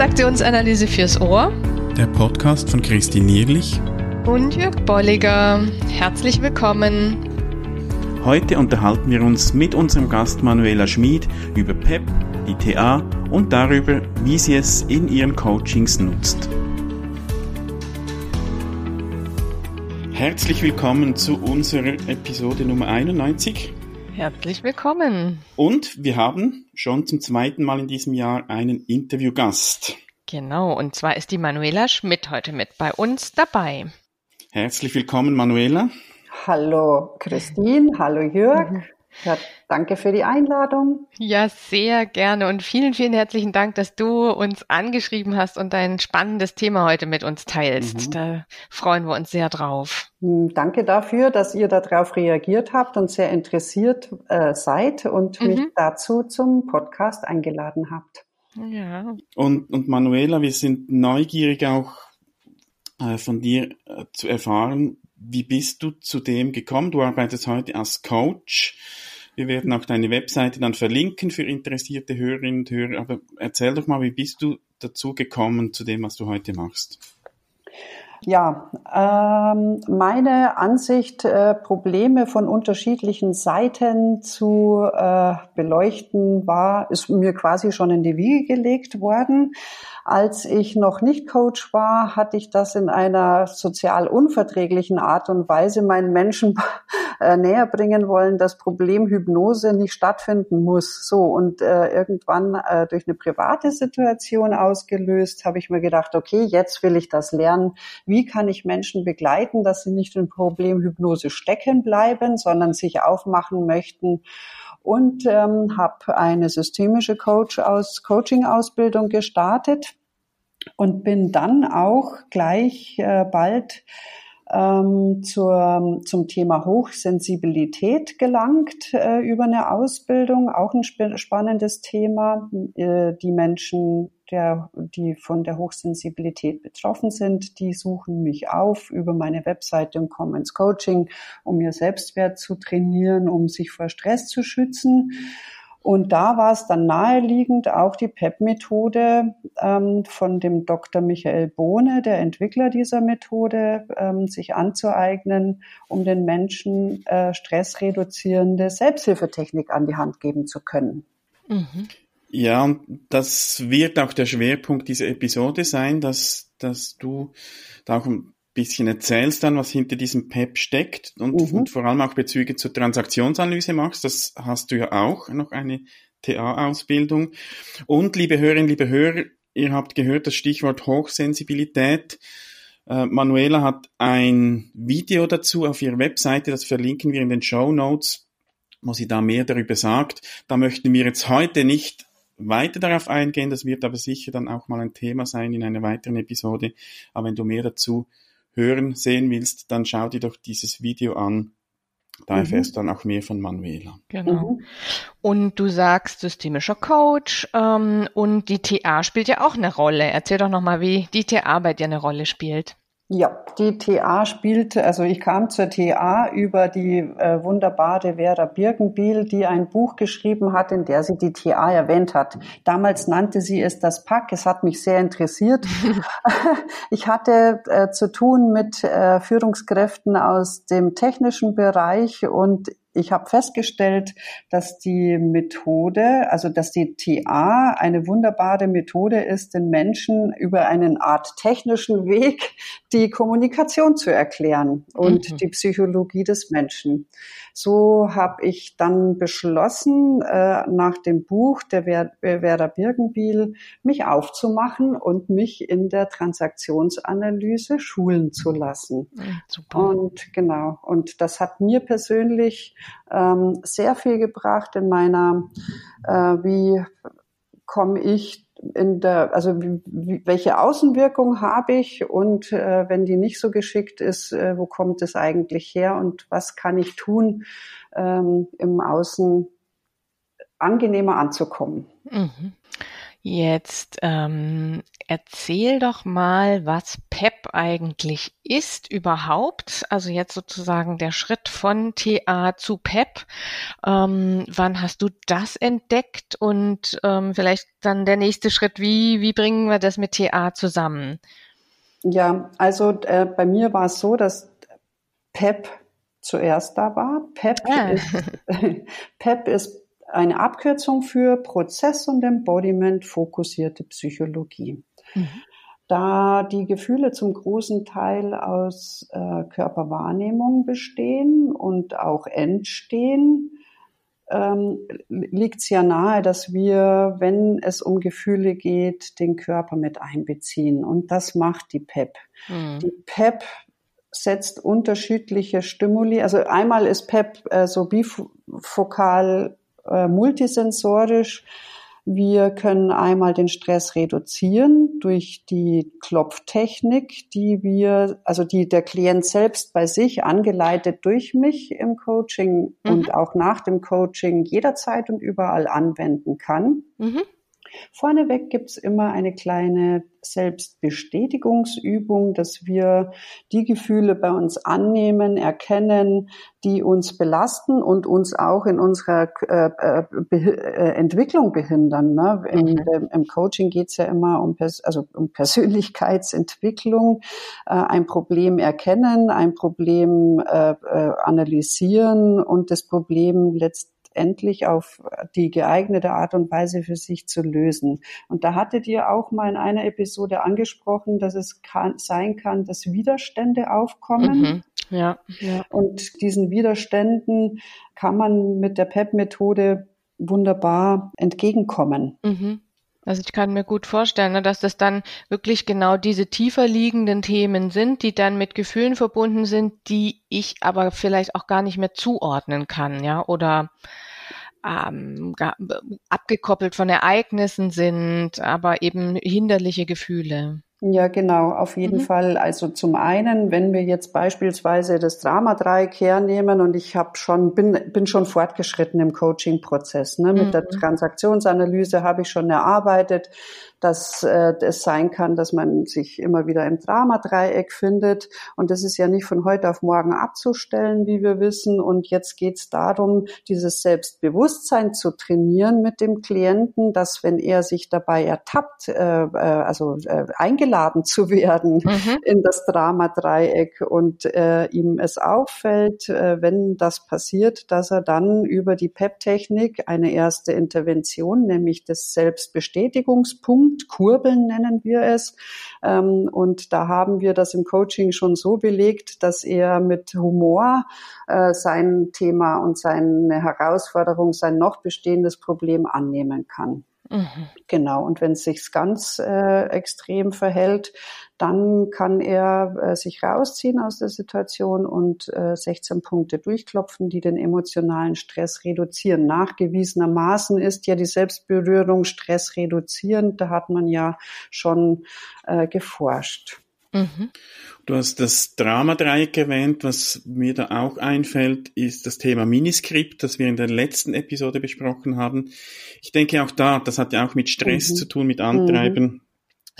Transaktionsanalyse fürs Ohr. Der Podcast von Christine Nierlich und Jörg Bolliger. Herzlich willkommen. Heute unterhalten wir uns mit unserem Gast Manuela Schmid über PEP, die TA und darüber, wie sie es in ihren Coachings nutzt. Herzlich willkommen zu unserer Episode Nummer 91. Herzlich willkommen. Und wir haben schon zum zweiten Mal in diesem Jahr einen Interviewgast. Genau, und zwar ist die Manuela Schmidt heute mit bei uns dabei. Herzlich willkommen, Manuela. Hallo, Christine. Hallo, Jörg. Mhm. Ja, danke für die Einladung. Ja, sehr gerne und vielen, vielen herzlichen Dank, dass du uns angeschrieben hast und dein spannendes Thema heute mit uns teilst. Mhm. Da freuen wir uns sehr drauf. Hm, danke dafür, dass ihr darauf reagiert habt und sehr interessiert äh, seid und mhm. mich dazu zum Podcast eingeladen habt. Ja. Und, und Manuela, wir sind neugierig auch äh, von dir äh, zu erfahren, wie bist du zu dem gekommen? Du arbeitest heute als Coach. Wir werden auch deine Webseite dann verlinken für interessierte Hörerinnen und Hörer. Aber erzähl doch mal, wie bist du dazu gekommen zu dem, was du heute machst? Ja, ähm, meine Ansicht, äh, Probleme von unterschiedlichen Seiten zu äh, beleuchten, war, ist mir quasi schon in die Wiege gelegt worden. Als ich noch nicht Coach war, hatte ich das in einer sozial unverträglichen Art und Weise meinen Menschen äh, näher bringen wollen, dass Problemhypnose nicht stattfinden muss. So und äh, irgendwann äh, durch eine private Situation ausgelöst, habe ich mir gedacht, okay, jetzt will ich das lernen. Wie kann ich Menschen begleiten, dass sie nicht in Problemhypnose stecken bleiben, sondern sich aufmachen möchten und ähm, habe eine systemische Coach aus Coaching Ausbildung gestartet und bin dann auch gleich äh, bald ähm, zur, zum Thema Hochsensibilität gelangt äh, über eine Ausbildung, auch ein sp spannendes Thema. Äh, die Menschen, der, die von der Hochsensibilität betroffen sind, die suchen mich auf über meine Webseite und kommen ins Coaching, um ihr Selbstwert zu trainieren, um sich vor Stress zu schützen. Und da war es dann naheliegend, auch die PEP-Methode ähm, von dem Dr. Michael Bohne, der Entwickler dieser Methode, ähm, sich anzueignen, um den Menschen äh, stressreduzierende Selbsthilfetechnik an die Hand geben zu können. Mhm. Ja, und das wird auch der Schwerpunkt dieser Episode sein, dass, dass du da auch bisschen erzählst dann, was hinter diesem PEP steckt und, mhm. und vor allem auch Bezüge zur Transaktionsanalyse machst. Das hast du ja auch, noch eine TA-Ausbildung. Und liebe Hörerinnen, liebe Hörer, ihr habt gehört das Stichwort Hochsensibilität. Äh, Manuela hat ein Video dazu auf ihrer Webseite, das verlinken wir in den Show Notes, wo sie da mehr darüber sagt. Da möchten wir jetzt heute nicht weiter darauf eingehen, das wird aber sicher dann auch mal ein Thema sein in einer weiteren Episode. Aber wenn du mehr dazu hören, sehen willst, dann schau dir doch dieses Video an. Da mhm. erfährst du dann auch mehr von Manuela. Genau. Mhm. Und du sagst systemischer Coach ähm, und die TA spielt ja auch eine Rolle. Erzähl doch nochmal, wie die TA bei dir eine Rolle spielt. Ja, die TA spielt, also ich kam zur TA über die äh, wunderbare Vera Birkenbiel, die ein Buch geschrieben hat, in der sie die TA erwähnt hat. Damals nannte sie es das Pack. Es hat mich sehr interessiert. ich hatte äh, zu tun mit äh, Führungskräften aus dem technischen Bereich und ich habe festgestellt, dass die Methode, also dass die TA eine wunderbare Methode ist, den Menschen über einen Art technischen Weg die Kommunikation zu erklären und mhm. die Psychologie des Menschen. So habe ich dann beschlossen, äh, nach dem Buch der Werder Birkenbiel mich aufzumachen und mich in der Transaktionsanalyse schulen zu lassen. Super. Und genau, und das hat mir persönlich ähm, sehr viel gebracht in meiner, äh, wie komme ich in der, also wie, welche Außenwirkung habe ich und äh, wenn die nicht so geschickt ist, äh, wo kommt es eigentlich her und was kann ich tun, ähm, im Außen angenehmer anzukommen. Mhm. Jetzt ähm, erzähl doch mal, was PEP eigentlich ist überhaupt. Also jetzt sozusagen der Schritt von TA zu PEP. Ähm, wann hast du das entdeckt und ähm, vielleicht dann der nächste Schritt, wie, wie bringen wir das mit TA zusammen? Ja, also äh, bei mir war es so, dass PEP zuerst da war. PEP, ah. ist, PEP ist eine Abkürzung für Prozess- und Embodiment fokussierte Psychologie. Mhm. Da die Gefühle zum großen Teil aus äh, Körperwahrnehmung bestehen und auch entstehen, ähm, liegt es ja nahe, dass wir, wenn es um Gefühle geht, den Körper mit einbeziehen. Und das macht die PEP. Mhm. Die PEP setzt unterschiedliche Stimuli. Also einmal ist PEP äh, so bifokal äh, multisensorisch. Wir können einmal den Stress reduzieren durch die Klopftechnik, die wir, also die der Klient selbst bei sich angeleitet durch mich im Coaching mhm. und auch nach dem Coaching jederzeit und überall anwenden kann. Mhm. Vorneweg gibt's immer eine kleine Selbstbestätigungsübung, dass wir die Gefühle bei uns annehmen, erkennen, die uns belasten und uns auch in unserer äh, äh, äh Entwicklung behindern. Ne? Im, mhm. Im, Coaching geht's ja immer um, also um Persönlichkeitsentwicklung, äh, ein Problem erkennen, ein Problem äh, äh, analysieren und das Problem letztendlich endlich auf die geeignete Art und Weise für sich zu lösen. Und da hattet ihr auch mal in einer Episode angesprochen, dass es kann, sein kann, dass Widerstände aufkommen. Mhm. Ja. ja. Und diesen Widerständen kann man mit der PEP-Methode wunderbar entgegenkommen. Mhm. Also ich kann mir gut vorstellen, ne, dass das dann wirklich genau diese tiefer liegenden Themen sind, die dann mit Gefühlen verbunden sind, die ich aber vielleicht auch gar nicht mehr zuordnen kann, ja, oder ähm, abgekoppelt von Ereignissen sind, aber eben hinderliche Gefühle. Ja, genau, auf jeden mhm. Fall. Also zum einen, wenn wir jetzt beispielsweise das Drama-Dreieck hernehmen und ich habe schon, bin, bin schon fortgeschritten im Coaching-Prozess. Ne? Mit mhm. der Transaktionsanalyse habe ich schon erarbeitet, dass äh, es sein kann, dass man sich immer wieder im Dramadreieck findet. Und das ist ja nicht von heute auf morgen abzustellen, wie wir wissen. Und jetzt geht es darum, dieses Selbstbewusstsein zu trainieren mit dem Klienten, dass wenn er sich dabei ertappt, äh, äh, also äh, eingeladen zu werden mhm. in das Dramadreieck und äh, ihm es auffällt, äh, wenn das passiert, dass er dann über die PEP-Technik eine erste Intervention, nämlich des Selbstbestätigungspunkts, Punkt, Kurbeln nennen wir es. Ähm, und da haben wir das im Coaching schon so belegt, dass er mit Humor äh, sein Thema und seine Herausforderung, sein noch bestehendes Problem annehmen kann. Mhm. Genau. Und wenn es sich ganz äh, extrem verhält, dann kann er äh, sich rausziehen aus der Situation und äh, 16 Punkte durchklopfen, die den emotionalen Stress reduzieren. Nachgewiesenermaßen ist ja die Selbstberührung Stress reduzierend. Da hat man ja schon äh, geforscht. Mhm. Du hast das Dramadreieck erwähnt. Was mir da auch einfällt, ist das Thema Miniskript, das wir in der letzten Episode besprochen haben. Ich denke auch da, das hat ja auch mit Stress mhm. zu tun, mit Antreiben. Mhm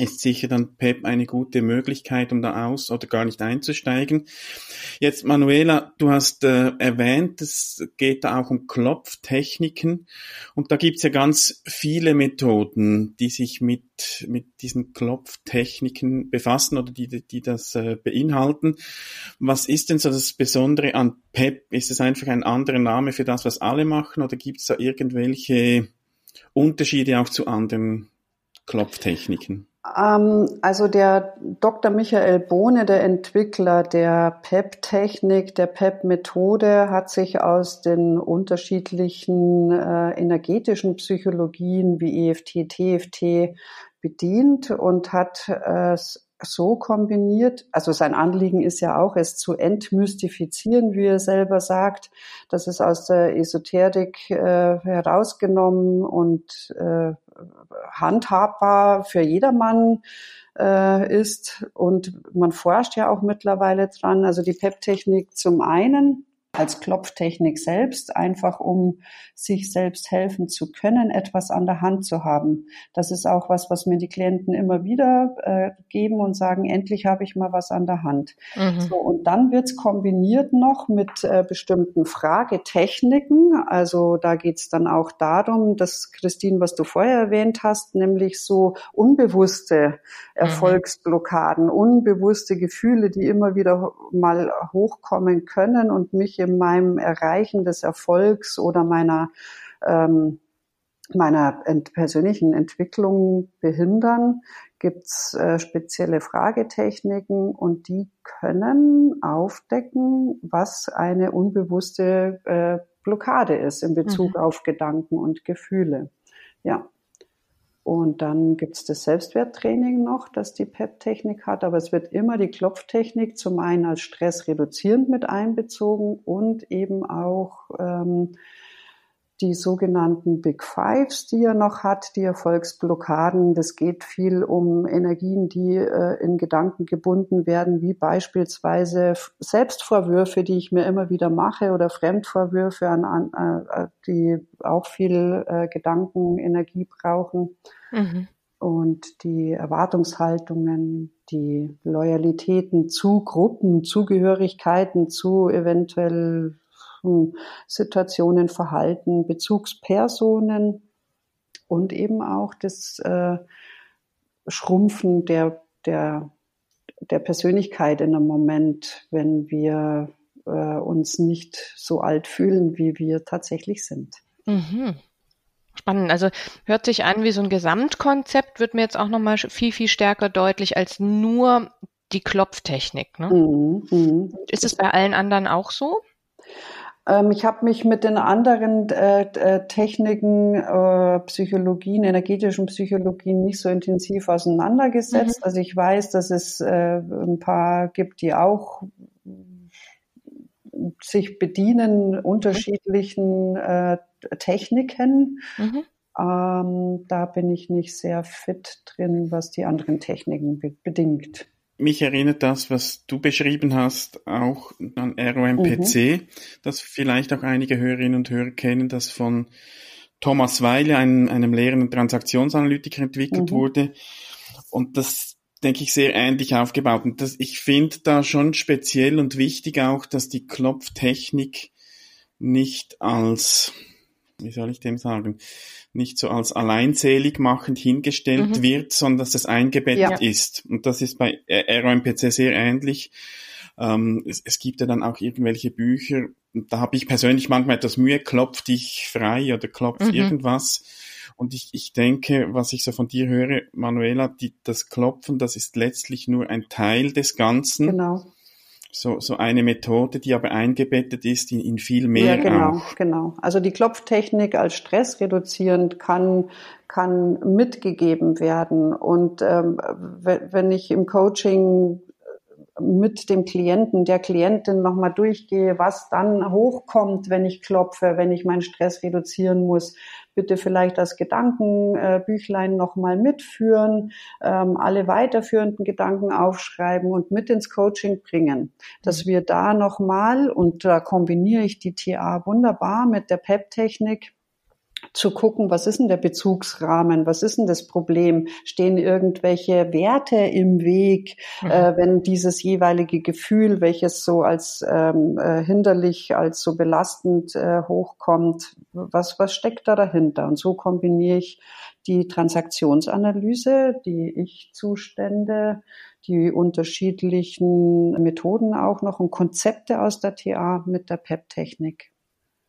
ist sicher dann PEP eine gute Möglichkeit, um da aus oder gar nicht einzusteigen. Jetzt, Manuela, du hast äh, erwähnt, es geht da auch um Klopftechniken und da gibt's ja ganz viele Methoden, die sich mit, mit diesen Klopftechniken befassen oder die, die das äh, beinhalten. Was ist denn so das Besondere an PEP? Ist es einfach ein anderer Name für das, was alle machen oder gibt's da irgendwelche Unterschiede auch zu anderen Klopftechniken? Ähm, also der Dr. Michael Bohne, der Entwickler der PEP-Technik, der PEP-Methode, hat sich aus den unterschiedlichen äh, energetischen Psychologien wie EFT, TFT bedient und hat äh, so kombiniert, also sein Anliegen ist ja auch, es zu entmystifizieren, wie er selber sagt, dass es aus der Esoterik äh, herausgenommen und äh, handhabbar für jedermann äh, ist. Und man forscht ja auch mittlerweile dran. Also die PEP-Technik zum einen als Klopftechnik selbst, einfach um sich selbst helfen zu können, etwas an der Hand zu haben. Das ist auch was, was mir die Klienten immer wieder äh, geben und sagen, endlich habe ich mal was an der Hand. Mhm. So, und dann wird's kombiniert noch mit äh, bestimmten Fragetechniken. Also da geht's dann auch darum, dass Christine, was du vorher erwähnt hast, nämlich so unbewusste mhm. Erfolgsblockaden, unbewusste Gefühle, die immer wieder mal hochkommen können und mich in meinem Erreichen des Erfolgs oder meiner, ähm, meiner ent persönlichen Entwicklung behindern, gibt's äh, spezielle Fragetechniken und die können aufdecken, was eine unbewusste äh, Blockade ist in Bezug mhm. auf Gedanken und Gefühle. Ja. Und dann gibt's das Selbstwerttraining noch, das die PEP-Technik hat, aber es wird immer die Klopftechnik zum einen als stressreduzierend mit einbezogen und eben auch ähm, die sogenannten Big Fives, die er noch hat, die Erfolgsblockaden. Das geht viel um Energien, die äh, in Gedanken gebunden werden, wie beispielsweise Selbstvorwürfe, die ich mir immer wieder mache oder Fremdvorwürfe, an, an, äh, die auch viel äh, Gedankenenergie brauchen. Mhm. Und die Erwartungshaltungen, die Loyalitäten zu Gruppen, Zugehörigkeiten zu eventuell Situationen, Verhalten, Bezugspersonen und eben auch das äh, Schrumpfen der, der, der Persönlichkeit in einem Moment, wenn wir äh, uns nicht so alt fühlen, wie wir tatsächlich sind. Mhm. Spannend. Also hört sich an wie so ein Gesamtkonzept, wird mir jetzt auch nochmal viel, viel stärker deutlich als nur die Klopftechnik. Ne? Mhm, mh. Ist es bei allen anderen auch so? Ähm, ich habe mich mit den anderen äh, äh, Techniken, äh, Psychologien, energetischen Psychologien nicht so intensiv auseinandergesetzt. Mhm. Also ich weiß, dass es äh, ein paar gibt, die auch sich bedienen unterschiedlichen Techniken. Mhm. Ähm, da bin ich nicht sehr fit drin, was die anderen Techniken be bedingt mich erinnert das, was du beschrieben hast, auch an ROMPC, mhm. das vielleicht auch einige Hörerinnen und Hörer kennen, das von Thomas Weile, einem, einem lehrenden Transaktionsanalytiker, entwickelt mhm. wurde. Und das denke ich, sehr ähnlich aufgebaut. Und das, ich finde da schon speziell und wichtig auch, dass die Klopftechnik nicht als, wie soll ich dem sagen, nicht so als alleinselig machend hingestellt mhm. wird, sondern dass es eingebettet ja. ist. Und das ist bei ROMPC sehr ähnlich. Ähm, es, es, gibt ja dann auch irgendwelche Bücher, da habe ich persönlich manchmal etwas Mühe, klopft dich frei oder klopft mhm. irgendwas. Und ich, ich denke, was ich so von dir höre, Manuela, die, das Klopfen, das ist letztlich nur ein Teil des Ganzen. Genau so, so eine Methode, die aber eingebettet ist in, in viel mehr. Ja, genau, auch. genau. Also die Klopftechnik als stressreduzierend kann, kann mitgegeben werden. Und ähm, wenn ich im Coaching mit dem Klienten, der Klientin nochmal durchgehe, was dann hochkommt, wenn ich klopfe, wenn ich meinen Stress reduzieren muss, bitte vielleicht das Gedankenbüchlein nochmal mitführen, ähm, alle weiterführenden Gedanken aufschreiben und mit ins Coaching bringen, dass mhm. wir da nochmal, und da kombiniere ich die TA wunderbar mit der PEP-Technik, zu gucken, was ist denn der Bezugsrahmen, was ist denn das Problem, stehen irgendwelche Werte im Weg, mhm. äh, wenn dieses jeweilige Gefühl, welches so als ähm, äh, hinderlich, als so belastend äh, hochkommt, was, was steckt da dahinter? Und so kombiniere ich die Transaktionsanalyse, die Ich-Zustände, die unterschiedlichen Methoden auch noch und Konzepte aus der TA mit der PEP-Technik.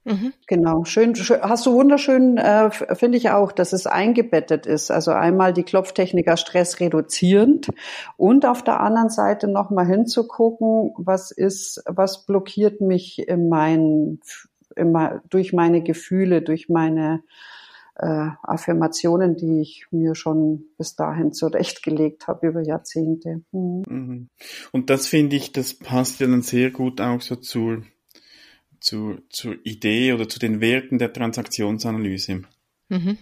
Mhm. Genau, schön, schön, hast du wunderschön, äh, finde ich auch, dass es eingebettet ist. Also einmal die Klopftechniker Stress reduzierend und auf der anderen Seite nochmal hinzugucken, was ist, was blockiert mich in meinen, immer durch meine Gefühle, durch meine äh, Affirmationen, die ich mir schon bis dahin zurechtgelegt habe über Jahrzehnte. Mhm. mhm. Und das finde ich, das passt ja dann sehr gut auch so zu zu, zur Idee oder zu den Werten der Transaktionsanalyse. Mhm.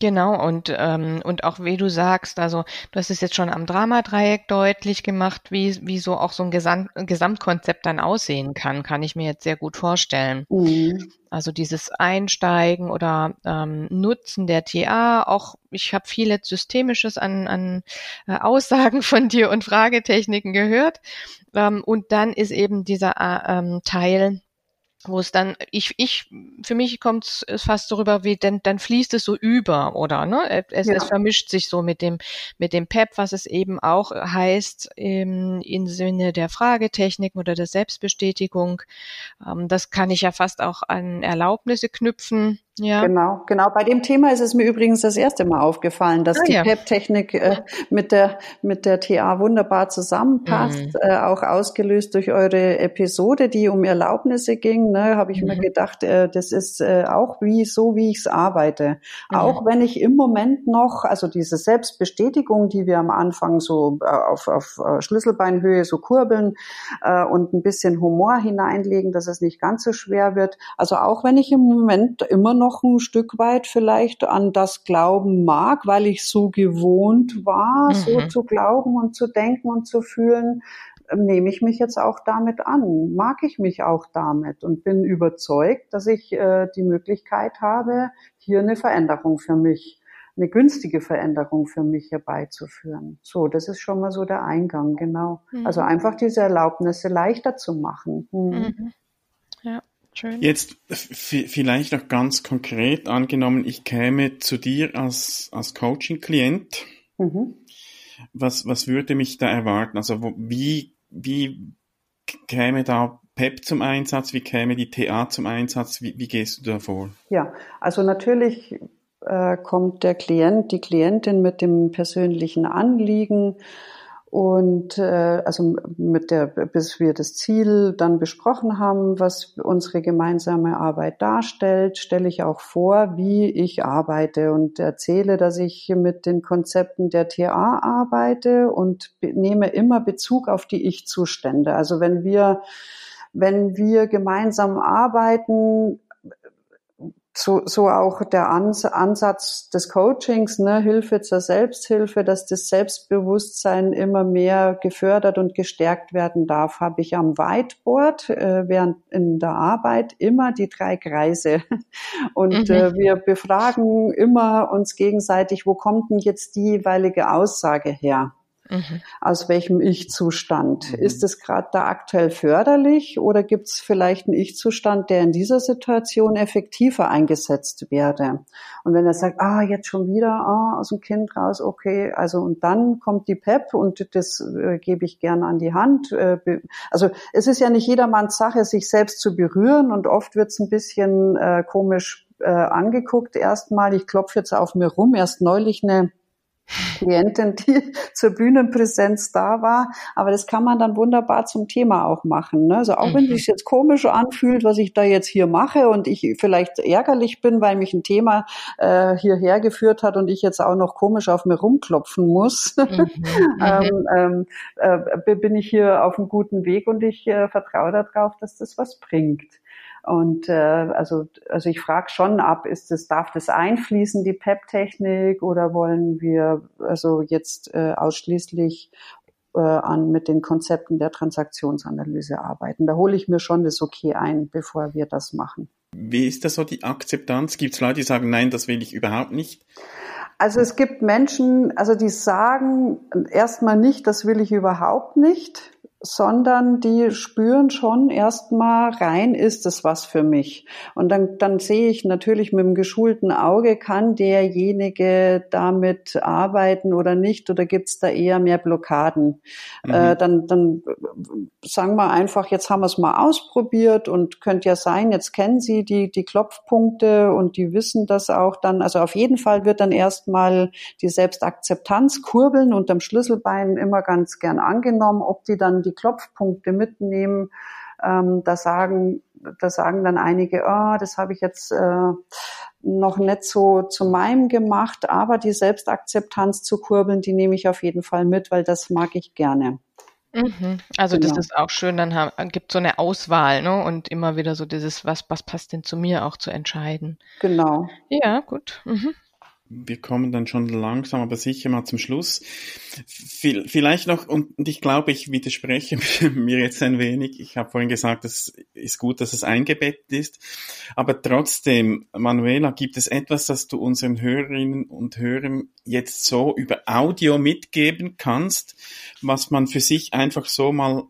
Genau, und, ähm, und auch wie du sagst, also du hast es jetzt schon am Dramadreieck deutlich gemacht, wie, wie so auch so ein Gesamt, Gesamtkonzept dann aussehen kann, kann ich mir jetzt sehr gut vorstellen. Mhm. Also dieses Einsteigen oder ähm, Nutzen der TA, auch ich habe viel jetzt Systemisches an, an äh, Aussagen von dir und Fragetechniken gehört. Ähm, und dann ist eben dieser äh, ähm, Teil, wo es dann, ich, ich, für mich kommt es fast so rüber, wie denn dann fließt es so über, oder? Ne? Es, ja. es vermischt sich so mit dem, mit dem PEP, was es eben auch heißt im, im Sinne der Fragetechniken oder der Selbstbestätigung. Ähm, das kann ich ja fast auch an Erlaubnisse knüpfen ja. Genau, genau. Bei dem Thema ist es mir übrigens das erste Mal aufgefallen, dass ah, die ja. PEP-Technik äh, mit der mit der TA wunderbar zusammenpasst, mhm. äh, auch ausgelöst durch eure Episode, die um Erlaubnisse ging. Ne, habe ich mhm. mir gedacht, äh, das ist äh, auch wie so, wie ich es arbeite. Mhm. Auch wenn ich im Moment noch, also diese Selbstbestätigung, die wir am Anfang so äh, auf, auf äh, Schlüsselbeinhöhe so kurbeln und ein bisschen Humor hineinlegen, dass es nicht ganz so schwer wird. Also auch wenn ich im Moment immer noch noch ein Stück weit vielleicht an das glauben mag, weil ich so gewohnt war, mhm. so zu glauben und zu denken und zu fühlen, ähm, nehme ich mich jetzt auch damit an, mag ich mich auch damit und bin überzeugt, dass ich äh, die Möglichkeit habe, hier eine Veränderung für mich eine günstige Veränderung für mich herbeizuführen. So, das ist schon mal so der Eingang, genau. Mhm. Also einfach diese Erlaubnisse leichter zu machen. Mhm. Mhm. Schön. Jetzt vielleicht auch ganz konkret angenommen, ich käme zu dir als, als Coaching-Klient. Mhm. Was, was würde mich da erwarten? Also wo, wie, wie käme da PEP zum Einsatz? Wie käme die TA zum Einsatz? Wie, wie gehst du da vor? Ja, also natürlich äh, kommt der Klient, die Klientin mit dem persönlichen Anliegen und äh, also mit der, bis wir das Ziel dann besprochen haben, was unsere gemeinsame Arbeit darstellt, stelle ich auch vor, wie ich arbeite und erzähle, dass ich mit den Konzepten der TA arbeite und nehme immer Bezug auf die Ich-Zustände. Also wenn wir wenn wir gemeinsam arbeiten, so, so auch der Ansatz des Coachings, ne, Hilfe zur Selbsthilfe, dass das Selbstbewusstsein immer mehr gefördert und gestärkt werden darf, habe ich am Whiteboard äh, während in der Arbeit immer die drei Kreise. Und mhm. äh, wir befragen immer uns gegenseitig, wo kommt denn jetzt die jeweilige Aussage her? Mhm. Aus welchem Ich-Zustand? Mhm. Ist es gerade da aktuell förderlich oder gibt es vielleicht einen Ich-Zustand, der in dieser Situation effektiver eingesetzt werde? Und wenn er sagt, ah, jetzt schon wieder, ah, aus dem Kind raus, okay, also und dann kommt die PEP und das äh, gebe ich gerne an die Hand. Äh, also es ist ja nicht jedermanns Sache, sich selbst zu berühren und oft wird es ein bisschen äh, komisch äh, angeguckt erstmal. Ich klopfe jetzt auf mir rum. Erst neulich eine Klientin, die zur Bühnenpräsenz da war. Aber das kann man dann wunderbar zum Thema auch machen. Ne? Also auch mhm. wenn es sich jetzt komisch anfühlt, was ich da jetzt hier mache und ich vielleicht ärgerlich bin, weil mich ein Thema äh, hierher geführt hat und ich jetzt auch noch komisch auf mir rumklopfen muss, mhm. mhm. ähm, ähm, äh, bin ich hier auf einem guten Weg und ich äh, vertraue darauf, dass das was bringt. Und äh, also, also ich frage schon ab, ist das, darf das einfließen, die PEP-Technik, oder wollen wir also jetzt äh, ausschließlich äh, an mit den Konzepten der Transaktionsanalyse arbeiten? Da hole ich mir schon das Okay ein, bevor wir das machen. Wie ist das so die Akzeptanz? Gibt es Leute, die sagen, nein, das will ich überhaupt nicht? Also es gibt Menschen, also die sagen erstmal nicht, das will ich überhaupt nicht sondern die spüren schon erstmal rein, ist es was für mich. Und dann, dann sehe ich natürlich mit dem geschulten Auge, kann derjenige damit arbeiten oder nicht, oder gibt es da eher mehr Blockaden? Mhm. Äh, dann, dann sagen wir einfach, jetzt haben wir es mal ausprobiert und könnte ja sein, jetzt kennen Sie die, die Klopfpunkte und die wissen das auch dann. Also auf jeden Fall wird dann erstmal die Selbstakzeptanz kurbeln unterm Schlüsselbein immer ganz gern angenommen, ob die dann die die Klopfpunkte mitnehmen. Ähm, da sagen, da sagen dann einige, oh, das habe ich jetzt äh, noch nicht so zu meinem gemacht, aber die Selbstakzeptanz zu kurbeln, die nehme ich auf jeden Fall mit, weil das mag ich gerne. Mhm. Also genau. das ist auch schön, dann haben, gibt so eine Auswahl, ne? Und immer wieder so dieses, was, was passt denn zu mir auch zu entscheiden. Genau. Ja, gut. Mhm. Wir kommen dann schon langsam, aber sicher mal zum Schluss. Vielleicht noch, und ich glaube, ich widerspreche mir jetzt ein wenig. Ich habe vorhin gesagt, es ist gut, dass es eingebettet ist. Aber trotzdem, Manuela, gibt es etwas, das du unseren Hörerinnen und Hörern jetzt so über Audio mitgeben kannst, was man für sich einfach so mal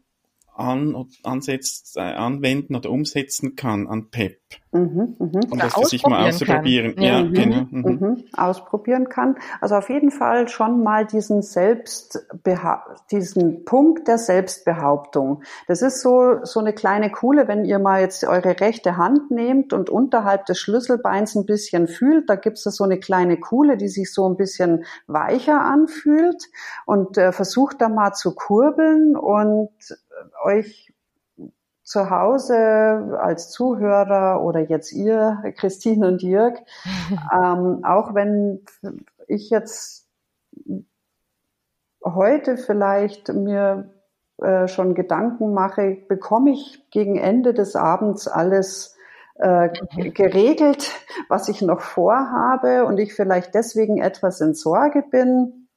an, ansetzt, äh, anwenden oder umsetzen kann an PEP. Mhm, mh. Um das für sich mal auszuprobieren. Kann. Ja, mhm, genau. Mhm. mhm. Ausprobieren kann. Also auf jeden Fall schon mal diesen Selbstbeha diesen Punkt der Selbstbehauptung. Das ist so, so eine kleine Kuhle, wenn ihr mal jetzt eure rechte Hand nehmt und unterhalb des Schlüsselbeins ein bisschen fühlt, da gibt es so eine kleine Kuhle, die sich so ein bisschen weicher anfühlt und äh, versucht da mal zu kurbeln und euch zu Hause als Zuhörer oder jetzt ihr, Christine und Jörg, ähm, auch wenn ich jetzt heute vielleicht mir äh, schon Gedanken mache, bekomme ich gegen Ende des Abends alles äh, mhm. geregelt, was ich noch vorhabe und ich vielleicht deswegen etwas in Sorge bin.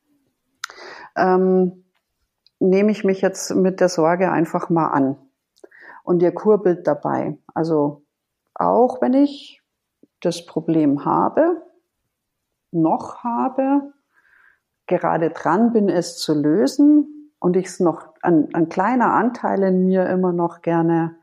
Ähm, nehme ich mich jetzt mit der Sorge einfach mal an. Und ihr kurbelt dabei. Also auch wenn ich das Problem habe, noch habe, gerade dran bin, es zu lösen und ich es noch, ein, ein, kleiner Anteil in mir immer noch gerne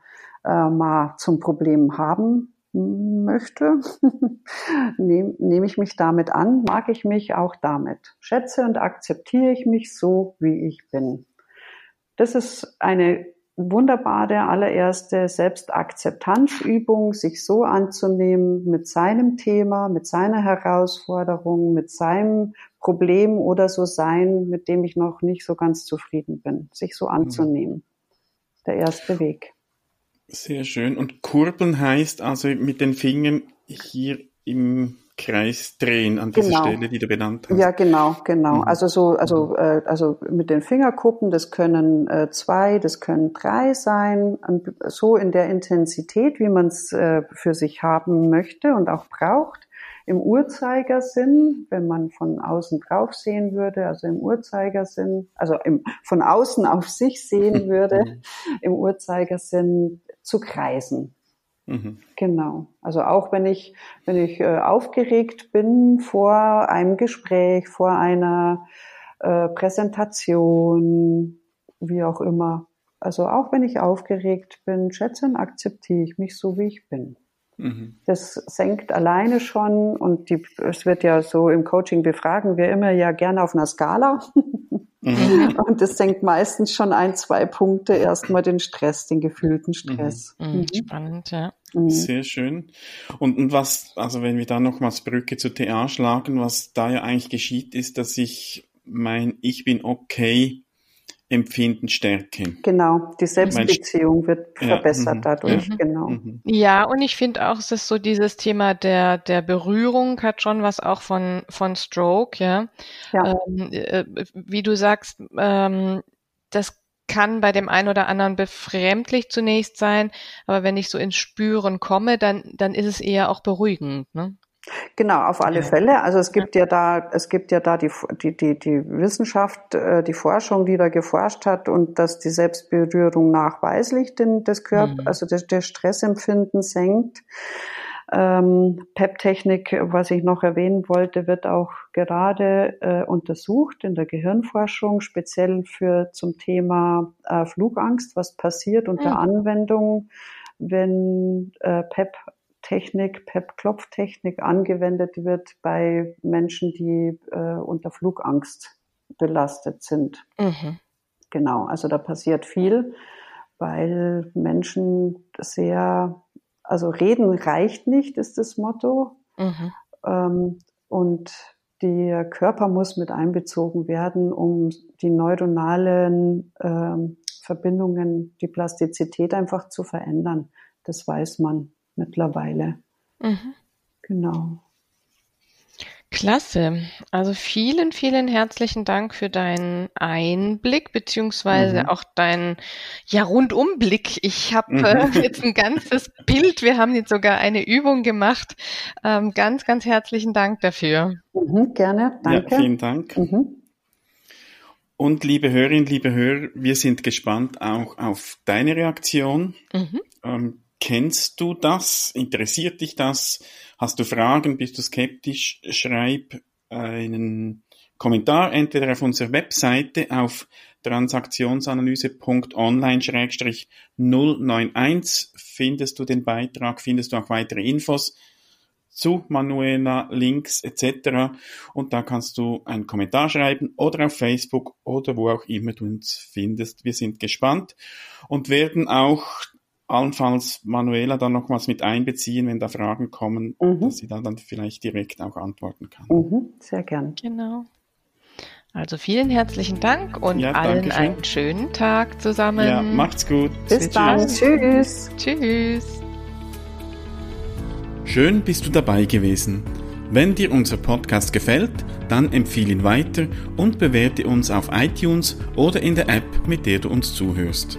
äh, mal zum Problem haben möchte, nehme nehm ich mich damit an, mag ich mich auch damit, schätze und akzeptiere ich mich so, wie ich bin. Das ist eine wunderbare allererste Selbstakzeptanzübung, sich so anzunehmen mit seinem Thema, mit seiner Herausforderung, mit seinem Problem oder so sein, mit dem ich noch nicht so ganz zufrieden bin, sich so anzunehmen. Der erste Weg. Sehr schön. Und kurbeln heißt also mit den Fingern hier im Kreis drehen an dieser genau. Stelle, die du benannt hast. Ja, genau, genau. Mhm. Also so, also, mhm. äh, also mit den Fingerkuppen, das können äh, zwei, das können drei sein, so in der Intensität, wie man es äh, für sich haben möchte und auch braucht. Im Uhrzeigersinn, wenn man von außen drauf sehen würde, also im Uhrzeigersinn, also im, von außen auf sich sehen würde, mhm. im Uhrzeigersinn zu kreisen. Mhm. Genau. Also auch wenn ich, wenn ich äh, aufgeregt bin vor einem Gespräch, vor einer äh, Präsentation, wie auch immer. Also auch wenn ich aufgeregt bin, schätze und akzeptiere ich mich so, wie ich bin. Mhm. Das senkt alleine schon und die, es wird ja so im Coaching befragen wir immer ja gerne auf einer Skala. Mhm. Und das senkt meistens schon ein, zwei Punkte erstmal den Stress, den gefühlten Stress. Mhm. mhm. Spannend, ja. Mhm. Sehr schön. Und, und was, also wenn wir da nochmals Brücke zu TA schlagen, was da ja eigentlich geschieht, ist, dass ich mein Ich bin okay Empfinden stärken. Genau, die Selbstbeziehung wird verbessert ja, dadurch, ja, genau. Mhm. Ja, und ich finde auch, es ist so dieses Thema der, der Berührung hat schon was auch von, von Stroke, ja. ja. Ähm, äh, wie du sagst, ähm, das kann bei dem einen oder anderen befremdlich zunächst sein, aber wenn ich so ins Spüren komme, dann, dann ist es eher auch beruhigend. Ne? Genau, auf alle. Fälle. Also es gibt ja. ja da, es gibt ja da die, die, die, die Wissenschaft, äh, die Forschung, die da geforscht hat und dass die Selbstberührung nachweislich den, das Körper, mhm. also das, das Stressempfinden senkt. Ähm, PEP-Technik, was ich noch erwähnen wollte, wird auch gerade äh, untersucht in der Gehirnforschung, speziell für zum Thema äh, Flugangst, was passiert unter mhm. Anwendung, wenn äh, PEP Technik, PEP-Klopftechnik angewendet wird bei Menschen, die äh, unter Flugangst belastet sind. Mhm. Genau, also da passiert viel, weil Menschen sehr, also reden reicht nicht, ist das Motto. Mhm. Ähm, und der Körper muss mit einbezogen werden, um die neuronalen ähm, Verbindungen, die Plastizität einfach zu verändern. Das weiß man mittlerweile. Mhm. Genau. Klasse. Also vielen, vielen herzlichen Dank für deinen Einblick beziehungsweise mhm. auch deinen ja Rundumblick. Ich habe mhm. äh, jetzt ein ganzes Bild. Wir haben jetzt sogar eine Übung gemacht. Ähm, ganz, ganz herzlichen Dank dafür. Mhm, gerne, danke. Ja, vielen Dank. Mhm. Und liebe Hörerinnen, liebe Hörer, wir sind gespannt auch auf deine Reaktion. Mhm. Ähm, kennst du das? Interessiert dich das? Hast du Fragen? Bist du skeptisch? Schreib einen Kommentar entweder auf unserer Webseite auf transaktionsanalyse.online-091 findest du den Beitrag, findest du auch weitere Infos zu Manuela, Links etc. Und da kannst du einen Kommentar schreiben oder auf Facebook oder wo auch immer du uns findest. Wir sind gespannt und werden auch allenfalls Manuela dann nochmals mit einbeziehen, wenn da Fragen kommen, mhm. dass sie dann, dann vielleicht direkt auch antworten kann. Mhm, sehr gern. Genau. Also vielen herzlichen Dank und ja, allen einen schönen Tag zusammen. Ja, macht's gut. Bis dann. Tschüss. Tschüss. Schön bist du dabei gewesen. Wenn dir unser Podcast gefällt, dann empfehle ihn weiter und bewerte uns auf iTunes oder in der App, mit der du uns zuhörst.